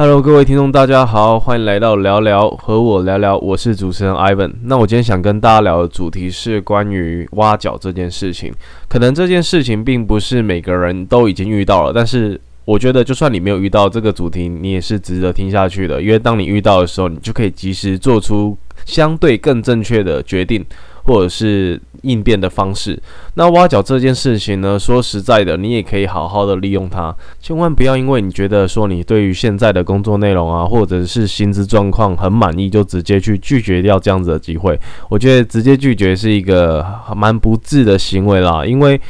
Hello，各位听众，大家好，欢迎来到聊聊和我聊聊，我是主持人 Ivan。那我今天想跟大家聊的主题是关于挖角这件事情。可能这件事情并不是每个人都已经遇到了，但是我觉得就算你没有遇到这个主题，你也是值得听下去的，因为当你遇到的时候，你就可以及时做出相对更正确的决定。或者是应变的方式。那挖角这件事情呢？说实在的，你也可以好好的利用它，千万不要因为你觉得说你对于现在的工作内容啊，或者是薪资状况很满意，就直接去拒绝掉这样子的机会。我觉得直接拒绝是一个蛮不智的行为啦，因为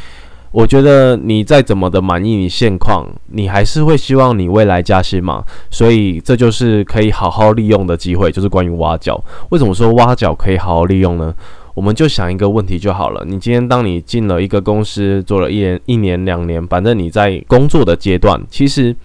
我觉得你再怎么的满意你现况，你还是会希望你未来加薪嘛。所以这就是可以好好利用的机会，就是关于挖角。为什么说挖角可以好好利用呢？我们就想一个问题就好了。你今天当你进了一个公司，做了一年、一年、两年，反正你在工作的阶段，其实。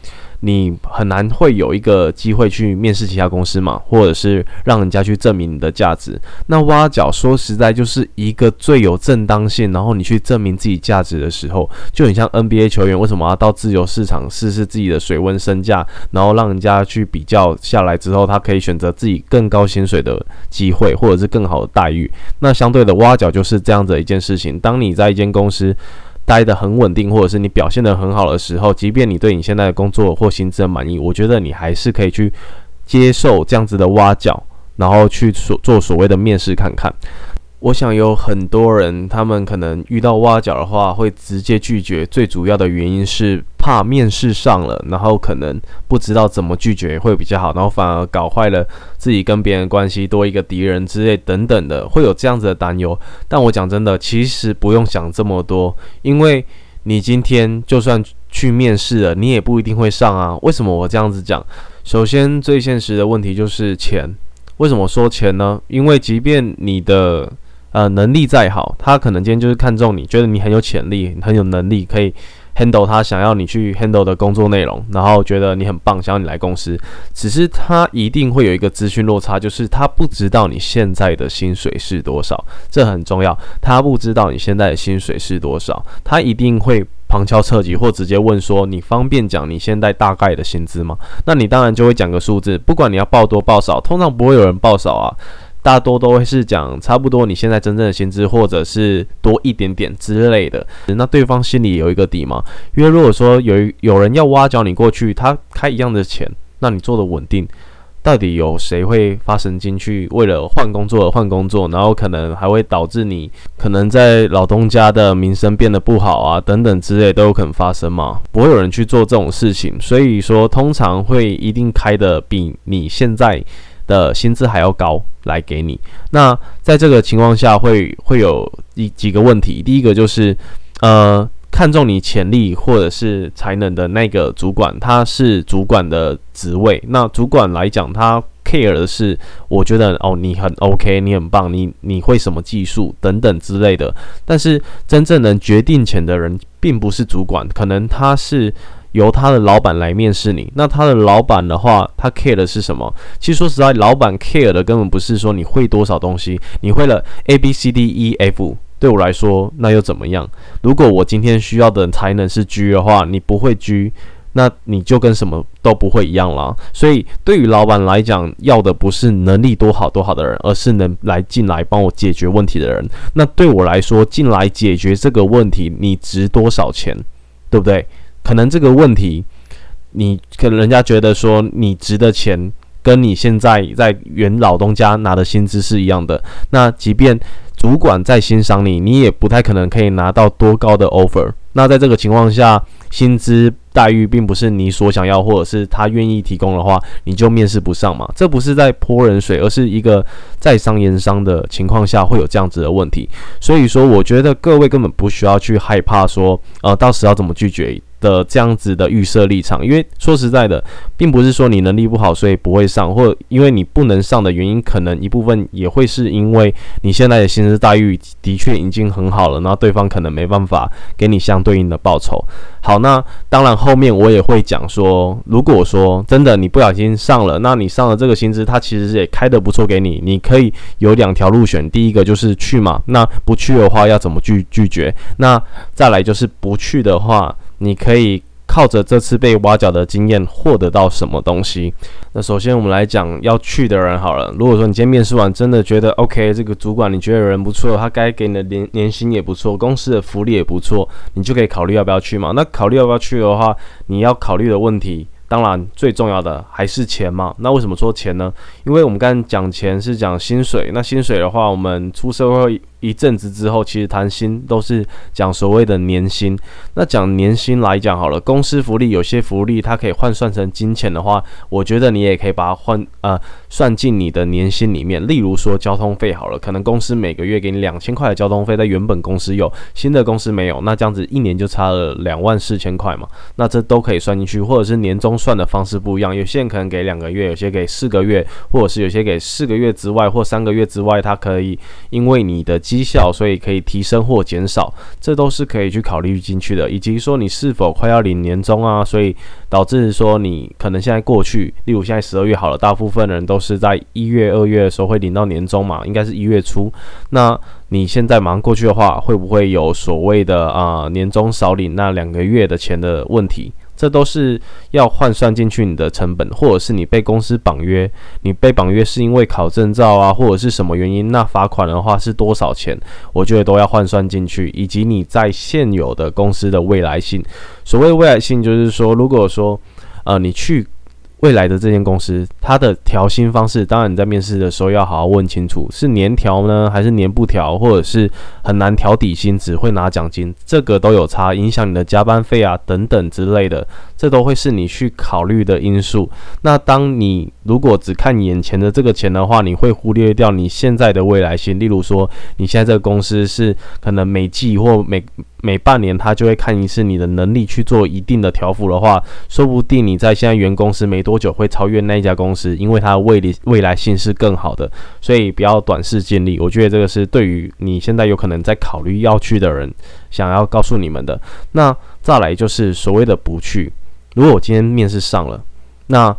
你很难会有一个机会去面试其他公司嘛，或者是让人家去证明你的价值。那挖角说实在就是一个最有正当性，然后你去证明自己价值的时候，就很像 NBA 球员为什么要到自由市场试试自己的水温身价，然后让人家去比较下来之后，他可以选择自己更高薪水的机会，或者是更好的待遇。那相对的挖角就是这样子一件事情。当你在一间公司。待得很稳定，或者是你表现得很好的时候，即便你对你现在的工作或薪资很满意，我觉得你还是可以去接受这样子的挖角，然后去所做所谓的面试看看。我想有很多人，他们可能遇到挖角的话，会直接拒绝。最主要的原因是怕面试上了，然后可能不知道怎么拒绝会比较好，然后反而搞坏了自己跟别人关系，多一个敌人之类等等的，会有这样子的担忧。但我讲真的，其实不用想这么多，因为你今天就算去面试了，你也不一定会上啊。为什么我这样子讲？首先，最现实的问题就是钱。为什么说钱呢？因为即便你的呃，能力再好，他可能今天就是看中你，觉得你很有潜力，很有能力，可以 handle 他想要你去 handle 的工作内容，然后觉得你很棒，想要你来公司。只是他一定会有一个资讯落差，就是他不知道你现在的薪水是多少，这很重要。他不知道你现在的薪水是多少，他一定会旁敲侧击或直接问说：“你方便讲你现在大概的薪资吗？”那你当然就会讲个数字，不管你要报多报少，通常不会有人报少啊。大多都会是讲差不多你现在真正的薪资，或者是多一点点之类的。那对方心里有一个底吗？因为如果说有有人要挖角你过去，他开一样的钱，那你做的稳定，到底有谁会发神经去为了换工作而换工作？然后可能还会导致你可能在老东家的名声变得不好啊，等等之类都有可能发生嘛？不会有人去做这种事情，所以说通常会一定开的比你现在。的薪资还要高来给你，那在这个情况下会会有一几个问题。第一个就是，呃，看中你潜力或者是才能的那个主管，他是主管的职位。那主管来讲，他 care 的是，我觉得哦，你很 OK，你很棒，你你会什么技术等等之类的。但是真正能决定钱的人，并不是主管，可能他是。由他的老板来面试你，那他的老板的话，他 care 的是什么？其实说实在，老板 care 的根本不是说你会多少东西，你会了 A B C D E F，对我来说那又怎么样？如果我今天需要的才能是 G 的话，你不会 G，那你就跟什么都不会一样了。所以对于老板来讲，要的不是能力多好多好的人，而是能来进来帮我解决问题的人。那对我来说，进来解决这个问题，你值多少钱？对不对？可能这个问题，你可能人家觉得说你值的钱跟你现在在原老东家拿的薪资是一样的，那即便主管再欣赏你，你也不太可能可以拿到多高的 offer。那在这个情况下，薪资待遇并不是你所想要，或者是他愿意提供的话，你就面试不上嘛？这不是在泼冷水，而是一个在商言商的情况下会有这样子的问题。所以说，我觉得各位根本不需要去害怕说，呃，到时要怎么拒绝。的这样子的预设立场，因为说实在的，并不是说你能力不好，所以不会上，或因为你不能上的原因，可能一部分也会是因为你现在的薪资待遇的确已经很好了，那对方可能没办法给你相对应的报酬。好，那当然后面我也会讲说，如果说真的你不小心上了，那你上了这个薪资，他其实也开的不错给你，你可以有两条路选，第一个就是去嘛，那不去的话要怎么拒拒绝？那再来就是不去的话。你可以靠着这次被挖角的经验获得到什么东西？那首先我们来讲要去的人好了。如果说你今天面试完真的觉得 OK，这个主管你觉得人不错，他该给你的年年薪也不错，公司的福利也不错，你就可以考虑要不要去嘛。那考虑要不要去的话，你要考虑的问题。当然，最重要的还是钱嘛。那为什么说钱呢？因为我们刚刚讲钱是讲薪水。那薪水的话，我们出社会。一阵子之后，其实谈薪都是讲所谓的年薪。那讲年薪来讲好了，公司福利有些福利它可以换算成金钱的话，我觉得你也可以把它换呃算进你的年薪里面。例如说交通费好了，可能公司每个月给你两千块的交通费，在原本公司有，新的公司没有，那这样子一年就差了两万四千块嘛。那这都可以算进去，或者是年终算的方式不一样，有些人可能给两个月，有些给四个月，或者是有些给四个月之外或三个月之外，它可以因为你的。绩效，所以可以提升或减少，这都是可以去考虑进去的。以及说你是否快要领年终啊，所以导致说你可能现在过去，例如现在十二月好了，大部分人都是在一月、二月的时候会领到年终嘛，应该是一月初。那你现在马上过去的话，会不会有所谓的啊年终少领那两个月的钱的问题？这都是要换算进去你的成本，或者是你被公司绑约，你被绑约是因为考证照啊，或者是什么原因？那罚款的话是多少钱？我觉得都要换算进去，以及你在现有的公司的未来性。所谓未来性，就是说，如果说，呃，你去。未来的这间公司，它的调薪方式，当然你在面试的时候要好好问清楚，是年调呢，还是年不调，或者是很难调底薪，只会拿奖金，这个都有差，影响你的加班费啊等等之类的，这都会是你去考虑的因素。那当你如果只看眼前的这个钱的话，你会忽略掉你现在的未来性。例如说，你现在这个公司是可能每季或每每半年他就会看一次你的能力去做一定的调幅的话，说不定你在现在原公司没多多久会超越那一家公司，因为它的未来未来性是更好的，所以不要短视尽力。我觉得这个是对于你现在有可能在考虑要去的人，想要告诉你们的。那再来就是所谓的不去，如果我今天面试上了，那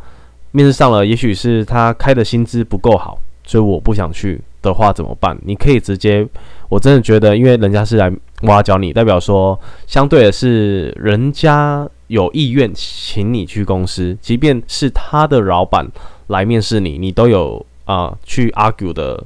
面试上了，也许是他开的薪资不够好，所以我不想去的话怎么办？你可以直接，我真的觉得，因为人家是来。挖角你，代表说，相对的是，人家有意愿请你去公司，即便是他的老板来面试你，你都有啊去 argue 的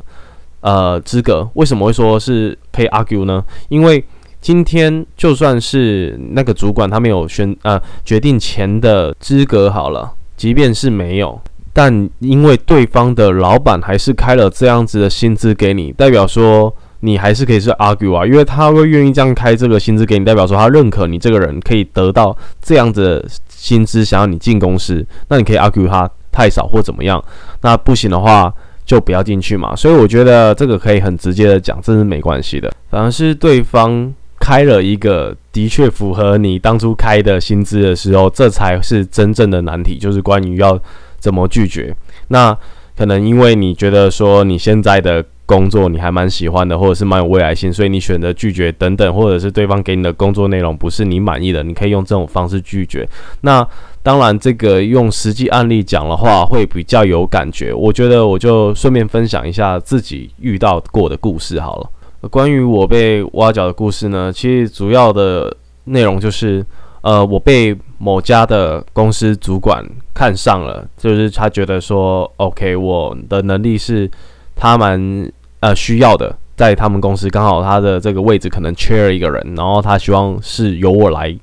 呃资格。为什么会说是可以 argue 呢？因为今天就算是那个主管他没有选呃决定钱的资格好了，即便是没有，但因为对方的老板还是开了这样子的薪资给你，代表说。你还是可以是 argue 啊，因为他会愿意这样开这个薪资给你，代表说他认可你这个人可以得到这样子薪资，想要你进公司，那你可以 argue 他太少或怎么样，那不行的话就不要进去嘛。所以我觉得这个可以很直接的讲，这是没关系的。反而是对方开了一个的确符合你当初开的薪资的时候，这才是真正的难题，就是关于要怎么拒绝。那可能因为你觉得说你现在的。工作你还蛮喜欢的，或者是蛮有未来性，所以你选择拒绝等等，或者是对方给你的工作内容不是你满意的，你可以用这种方式拒绝。那当然，这个用实际案例讲的话会比较有感觉。我觉得我就顺便分享一下自己遇到过的故事好了。关于我被挖角的故事呢，其实主要的内容就是，呃，我被某家的公司主管看上了，就是他觉得说，OK，我的能力是他们。呃，需要的，在他们公司刚好他的这个位置可能缺了一个人，然后他希望是由我来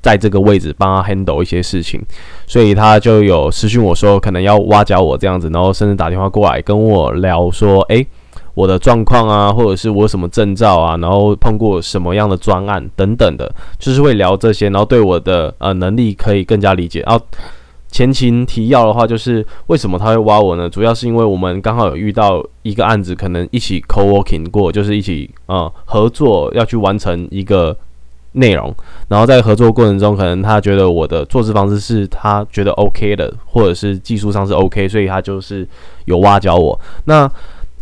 在这个位置帮他 handle 一些事情，所以他就有私讯我说可能要挖角我这样子，然后甚至打电话过来跟我聊说，诶，我的状况啊，或者是我什么证照啊，然后碰过什么样的专案等等的，就是会聊这些，然后对我的呃能力可以更加理解，然后。前情提要的话，就是为什么他会挖我呢？主要是因为我们刚好有遇到一个案子，可能一起 co working 过，就是一起呃合作要去完成一个内容。然后在合作过程中，可能他觉得我的做事方式是他觉得 OK 的，或者是技术上是 OK，所以他就是有挖角我。那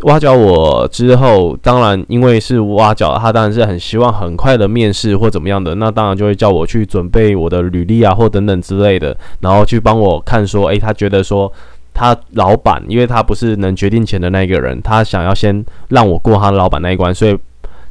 挖角我之后，当然因为是挖角，他当然是很希望很快的面试或怎么样的，那当然就会叫我去准备我的履历啊或等等之类的，然后去帮我看说，诶，他觉得说他老板，因为他不是能决定钱的那个人，他想要先让我过他老板那一关，所以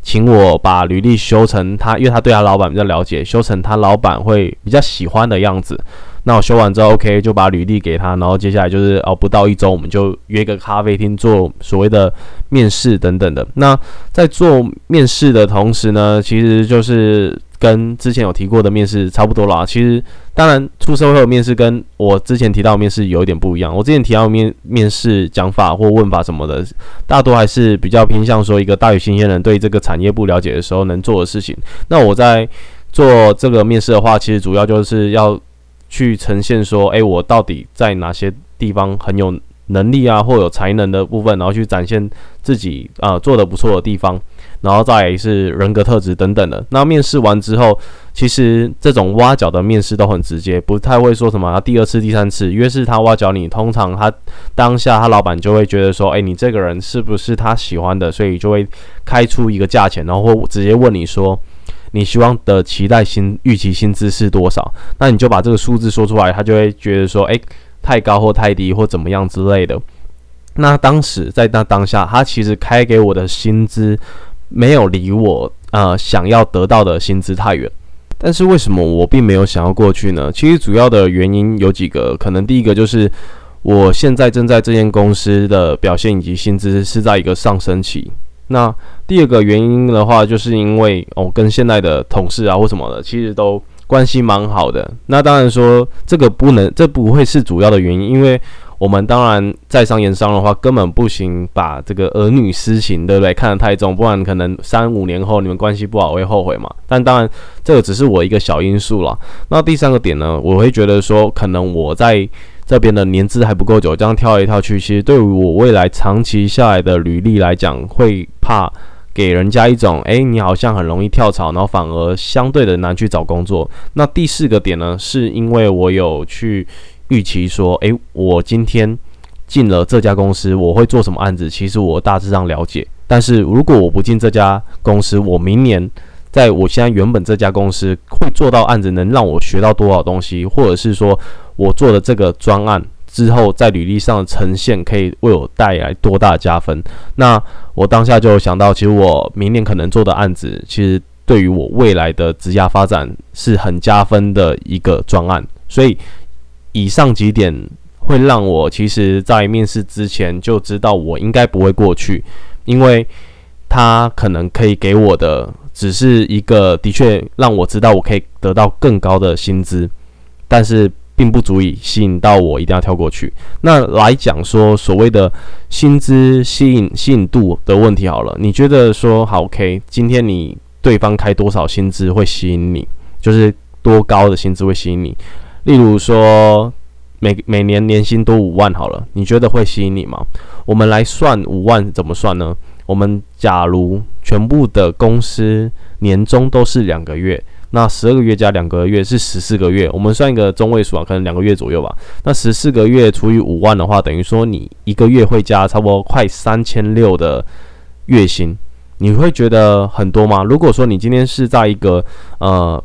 请我把履历修成他，因为他对他老板比较了解，修成他老板会比较喜欢的样子。那我修完之后，OK，就把履历给他，然后接下来就是哦，不到一周，我们就约个咖啡厅做所谓的面试等等的。那在做面试的同时呢，其实就是跟之前有提过的面试差不多啦。其实当然出社会的面试跟我之前提到面试有一点不一样。我之前提到面面试讲法或问法什么的，大多还是比较偏向说一个大于新鲜人对这个产业不了解的时候能做的事情。那我在做这个面试的话，其实主要就是要。去呈现说，诶，我到底在哪些地方很有能力啊，或有才能的部分，然后去展现自己啊做的不错的地方，然后再是人格特质等等的。那面试完之后，其实这种挖角的面试都很直接，不太会说什么第二次、第三次。越是他挖角你，通常他当下他老板就会觉得说，诶，你这个人是不是他喜欢的，所以就会开出一个价钱，然后或直接问你说。你希望的期待薪预期薪资是多少？那你就把这个数字说出来，他就会觉得说，诶，太高或太低或怎么样之类的。那当时在那当下，他其实开给我的薪资没有离我呃想要得到的薪资太远。但是为什么我并没有想要过去呢？其实主要的原因有几个，可能第一个就是我现在正在这间公司的表现以及薪资是在一个上升期。那第二个原因的话，就是因为哦，跟现在的同事啊或什么的，其实都关系蛮好的。那当然说这个不能，这不会是主要的原因，因为我们当然在商言商的话，根本不行把这个儿女私情，对不对？看得太重，不然可能三五年后你们关系不好会后悔嘛。但当然这个只是我一个小因素了。那第三个点呢，我会觉得说，可能我在。这边的年资还不够久，这样跳来跳去，其实对于我未来长期下来的履历来讲，会怕给人家一种，哎，你好像很容易跳槽，然后反而相对的难去找工作。那第四个点呢，是因为我有去预期说，哎，我今天进了这家公司，我会做什么案子？其实我大致上了解，但是如果我不进这家公司，我明年在我现在原本这家公司会做到案子，能让我学到多少东西，或者是说。我做的这个专案之后，在履历上的呈现可以为我带来多大加分？那我当下就想到，其实我明年可能做的案子，其实对于我未来的职业发展是很加分的一个专案。所以以上几点会让我其实，在面试之前就知道我应该不会过去，因为他可能可以给我的只是一个的确让我知道我可以得到更高的薪资，但是。并不足以吸引到我，一定要跳过去。那来讲说所谓的薪资吸引吸引度的问题好了，你觉得说好 OK？今天你对方开多少薪资会吸引你？就是多高的薪资会吸引你？例如说每每年年薪多五万好了，你觉得会吸引你吗？我们来算五万怎么算呢？我们假如全部的公司年终都是两个月。那十二个月加两个月是十四个月，我们算一个中位数啊，可能两个月左右吧。那十四个月除以五万的话，等于说你一个月会加差不多快三千六的月薪，你会觉得很多吗？如果说你今天是在一个呃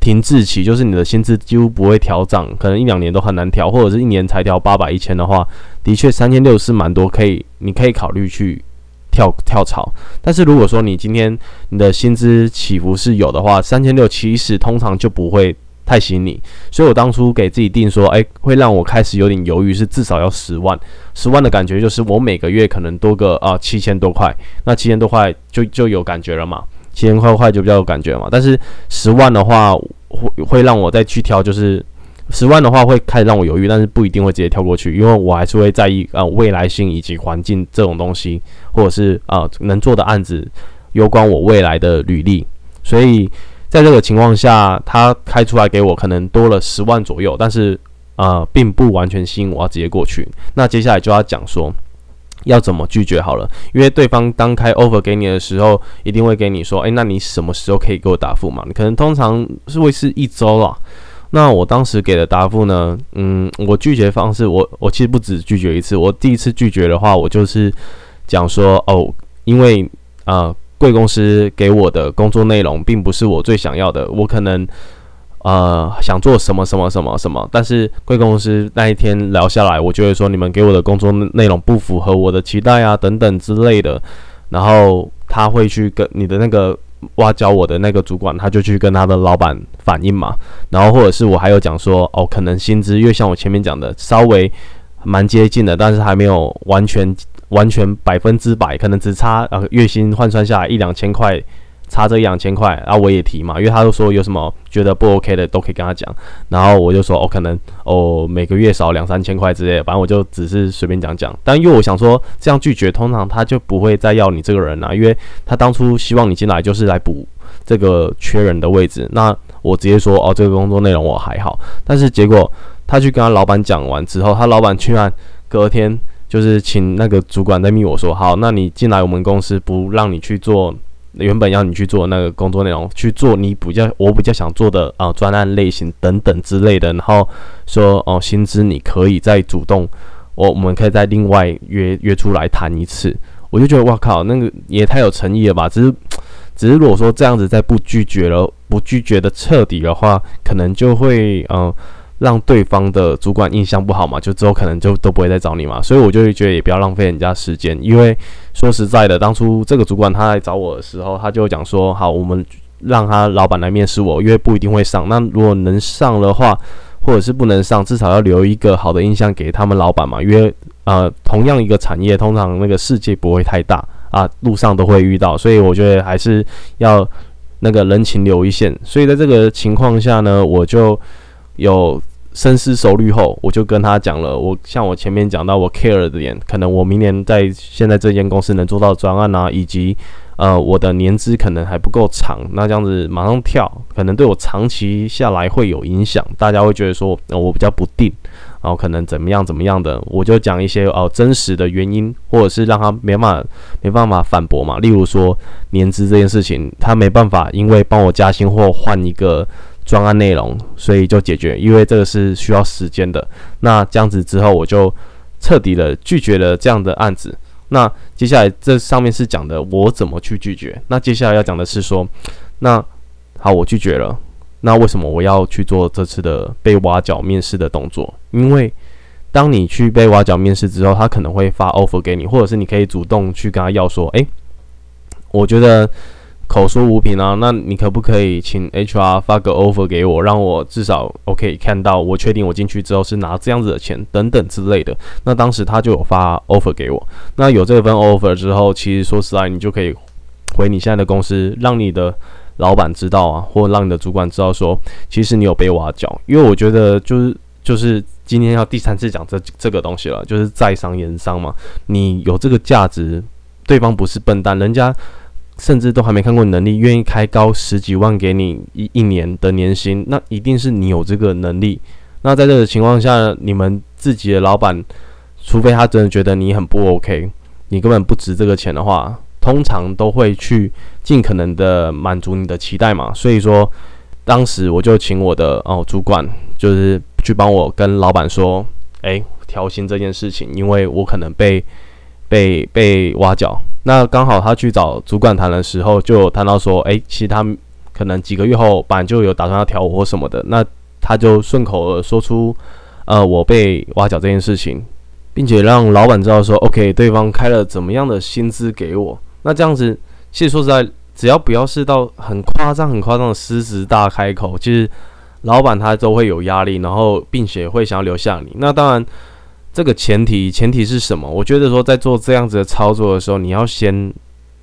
停滞期，就是你的薪资几乎不会调涨，可能一两年都很难调，或者是一年才调八百一千的话，的确三千六是蛮多，可以你可以考虑去。跳跳槽，但是如果说你今天你的薪资起伏是有的话，三千六其实通常就不会太吸引你。所以我当初给自己定说，诶，会让我开始有点犹豫，是至少要十万，十万的感觉就是我每个月可能多个啊七千多块，那七千多块就就有感觉了嘛，七千块块就比较有感觉嘛。但是十万的话会会让我再去挑，就是。十万的话会开始让我犹豫，但是不一定会直接跳过去，因为我还是会在意啊未来性以及环境这种东西，或者是啊能做的案子有关我未来的履历。所以在这个情况下，他开出来给我可能多了十万左右，但是啊并不完全吸引我要直接过去。那接下来就要讲说要怎么拒绝好了，因为对方当开 offer 给你的时候，一定会给你说，诶，那你什么时候可以给我答复嘛？你可能通常是会是一周了。那我当时给的答复呢？嗯，我拒绝方式，我我其实不止拒绝一次。我第一次拒绝的话，我就是讲说，哦，因为啊，贵公司给我的工作内容并不是我最想要的，我可能呃想做什么什么什么什么，但是贵公司那一天聊下来，我就会说你们给我的工作内容不符合我的期待啊，等等之类的。然后。他会去跟你的那个挖角我的那个主管，他就去跟他的老板反映嘛。然后或者是我还有讲说，哦，可能薪资，因为像我前面讲的，稍微蛮接近的，但是还没有完全完全百分之百，可能只差呃月薪换算下来一两千块。差这一两千块，然后我也提嘛，因为他都说有什么觉得不 OK 的都可以跟他讲，然后我就说哦，可能哦每个月少两三千块之类，的，反正我就只是随便讲讲。但因为我想说这样拒绝，通常他就不会再要你这个人了，因为他当初希望你进来就是来补这个缺人的位置。那我直接说哦，这个工作内容我还好，但是结果他去跟他老板讲完之后，他老板居然隔天就是请那个主管在密我说，好，那你进来我们公司不让你去做。原本要你去做那个工作内容，去做你比较我比较想做的啊专案类型等等之类的，然后说哦薪资你可以再主动，我我们可以再另外约约出来谈一次。我就觉得哇靠，那个也太有诚意了吧！只是只是如果说这样子再不拒绝了，不拒绝的彻底的话，可能就会嗯。让对方的主管印象不好嘛，就之后可能就都不会再找你嘛，所以我就会觉得也不要浪费人家时间，因为说实在的，当初这个主管他来找我的时候，他就讲说，好，我们让他老板来面试我，因为不一定会上，那如果能上的话，或者是不能上，至少要留一个好的印象给他们老板嘛，因为呃，同样一个产业，通常那个世界不会太大啊，路上都会遇到，所以我觉得还是要那个人情留一线，所以在这个情况下呢，我就。有深思熟虑后，我就跟他讲了。我像我前面讲到，我 care 的点，可能我明年在现在这间公司能做到专案啊，以及呃我的年资可能还不够长，那这样子马上跳，可能对我长期下来会有影响。大家会觉得说呃我比较不定，然后可能怎么样怎么样的，我就讲一些哦真实的原因，或者是让他没办法没办法反驳嘛。例如说年资这件事情，他没办法因为帮我加薪或换一个。专案内容，所以就解决，因为这个是需要时间的。那这样子之后，我就彻底的拒绝了这样的案子。那接下来这上面是讲的我怎么去拒绝。那接下来要讲的是说，那好，我拒绝了。那为什么我要去做这次的被挖角面试的动作？因为当你去被挖角面试之后，他可能会发 offer 给你，或者是你可以主动去跟他要说，诶，我觉得。口说无凭啊，那你可不可以请 HR 发个 offer 给我，让我至少 OK 看到，我确定我进去之后是拿这样子的钱等等之类的。那当时他就有发 offer 给我，那有这份 offer 之后，其实说实在，你就可以回你现在的公司，让你的老板知道啊，或让你的主管知道说，其实你有被挖角。因为我觉得就是就是今天要第三次讲这这个东西了，就是在商言商嘛，你有这个价值，对方不是笨蛋，人家。甚至都还没看过能力，愿意开高十几万给你一一年的年薪，那一定是你有这个能力。那在这个情况下，你们自己的老板，除非他真的觉得你很不 OK，你根本不值这个钱的话，通常都会去尽可能的满足你的期待嘛。所以说，当时我就请我的哦主管，就是去帮我跟老板说，诶，调薪这件事情，因为我可能被被被挖角。那刚好他去找主管谈的时候，就谈到说，哎，其实他可能几个月后，本来就有打算要调我或什么的。那他就顺口说出，呃，我被挖角这件事情，并且让老板知道说，OK，对方开了怎么样的薪资给我。那这样子，其实说实在，只要不要是到很夸张、很夸张的狮子大开口，其实老板他都会有压力，然后并且会想要留下你。那当然。这个前提前提是什么？我觉得说在做这样子的操作的时候，你要先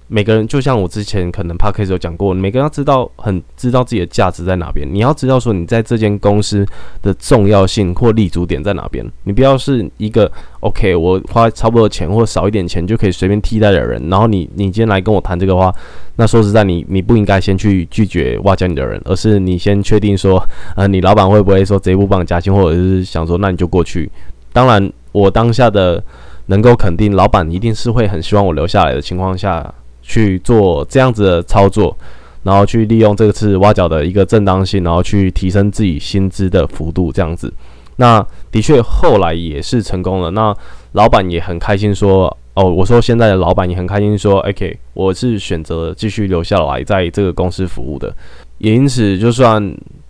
每个人就像我之前可能 p a d k a s 有讲过，每个人要知道很知道自己的价值在哪边。你要知道说你在这间公司的重要性或立足点在哪边。你不要是一个 OK，我花差不多钱或少一点钱就可以随便替代的人。然后你你今天来跟我谈这个话，那说实在，你你不应该先去拒绝挖角你的人，而是你先确定说，呃，你老板会不会说这一步帮你加薪，或者是想说那你就过去。当然。我当下的能够肯定，老板一定是会很希望我留下来的情况下去做这样子的操作，然后去利用这次挖角的一个正当性，然后去提升自己薪资的幅度，这样子。那的确后来也是成功了。那老板也很开心说：“哦，我说现在的老板也很开心说，OK，我是选择继续留下来在这个公司服务的。也因此，就算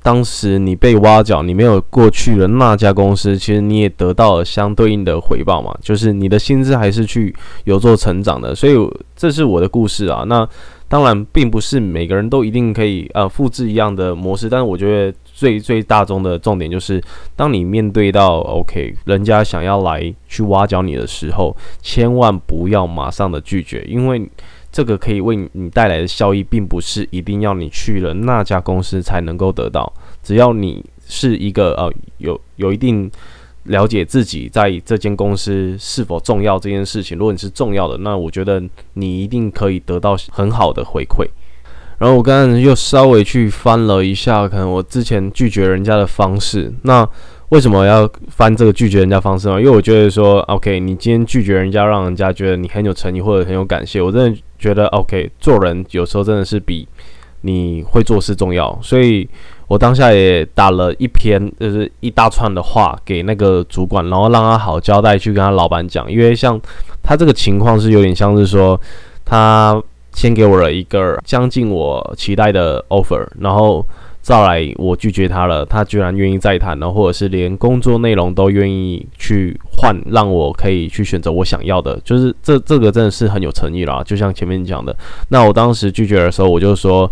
当时你被挖角，你没有过去的那家公司，其实你也得到了相对应的回报嘛，就是你的薪资还是去有做成长的。所以这是我的故事啊。那当然，并不是每个人都一定可以呃复制一样的模式，但是我觉得最最大宗的重点就是，当你面对到 OK 人家想要来去挖角你的时候，千万不要马上的拒绝，因为这个可以为你带来的效益，并不是一定要你去了那家公司才能够得到，只要你是一个呃有有一定。了解自己在这间公司是否重要这件事情，如果你是重要的，那我觉得你一定可以得到很好的回馈。然后我刚刚又稍微去翻了一下，可能我之前拒绝人家的方式。那为什么要翻这个拒绝人家方式呢？因为我觉得说，OK，你今天拒绝人家，让人家觉得你很有诚意或者很有感谢。我真的觉得，OK，做人有时候真的是比你会做事重要。所以。我当下也打了一篇，就是一大串的话给那个主管，然后让他好交代去跟他老板讲。因为像他这个情况是有点像是说，他先给我了一个将近我期待的 offer，然后再来我拒绝他了，他居然愿意再谈，然后或者是连工作内容都愿意去换，让我可以去选择我想要的，就是这这个真的是很有诚意啦。就像前面讲的，那我当时拒绝的时候，我就说。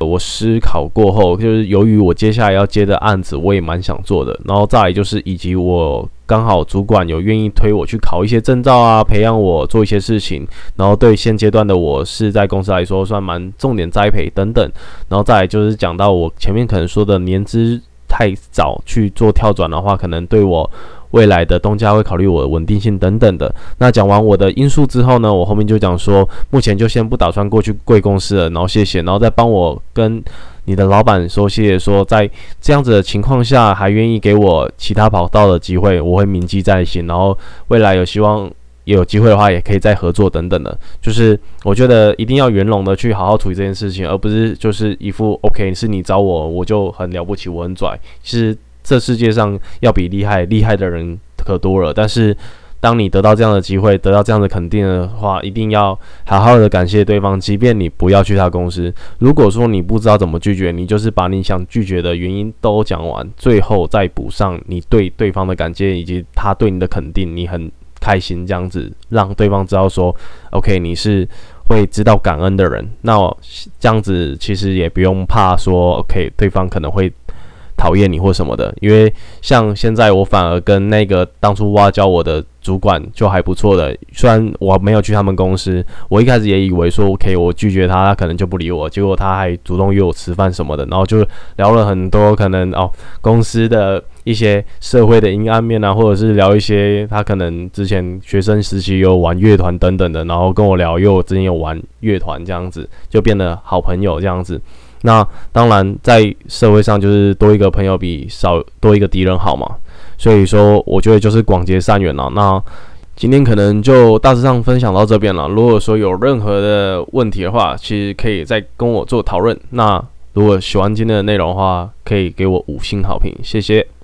我思考过后，就是由于我接下来要接的案子，我也蛮想做的。然后再来就是，以及我刚好主管有愿意推我去考一些证照啊，培养我做一些事情。然后对现阶段的我是在公司来说算蛮重点栽培等等。然后再来就是讲到我前面可能说的年资太早去做跳转的话，可能对我。未来的东家会考虑我的稳定性等等的。那讲完我的因素之后呢，我后面就讲说，目前就先不打算过去贵公司了，然后谢谢，然后再帮我跟你的老板说谢谢，说在这样子的情况下还愿意给我其他跑道的机会，我会铭记在心。然后未来有希望有机会的话，也可以再合作等等的。就是我觉得一定要圆融的去好好处理这件事情，而不是就是一副 OK 是你找我，我就很了不起，我很拽。其实。这世界上要比厉害厉害的人可多了，但是当你得到这样的机会，得到这样的肯定的话，一定要好好的感谢对方，即便你不要去他公司。如果说你不知道怎么拒绝，你就是把你想拒绝的原因都讲完，最后再补上你对对方的感谢以及他对你的肯定，你很开心，这样子让对方知道说，OK，你是会知道感恩的人。那这样子其实也不用怕说，OK，对方可能会。讨厌你或什么的，因为像现在我反而跟那个当初挖角我的主管就还不错的，虽然我没有去他们公司，我一开始也以为说 OK，我拒绝他，他可能就不理我，结果他还主动约我吃饭什么的，然后就聊了很多可能哦公司的一些社会的阴暗面啊，或者是聊一些他可能之前学生时期有玩乐团等等的，然后跟我聊，因为我之前有玩乐团这样子，就变得好朋友这样子。那当然，在社会上就是多一个朋友比少多一个敌人好嘛。所以说，我觉得就是广结善缘了。那今天可能就大致上分享到这边了。如果说有任何的问题的话，其实可以再跟我做讨论。那如果喜欢今天的内容的话，可以给我五星好评，谢谢。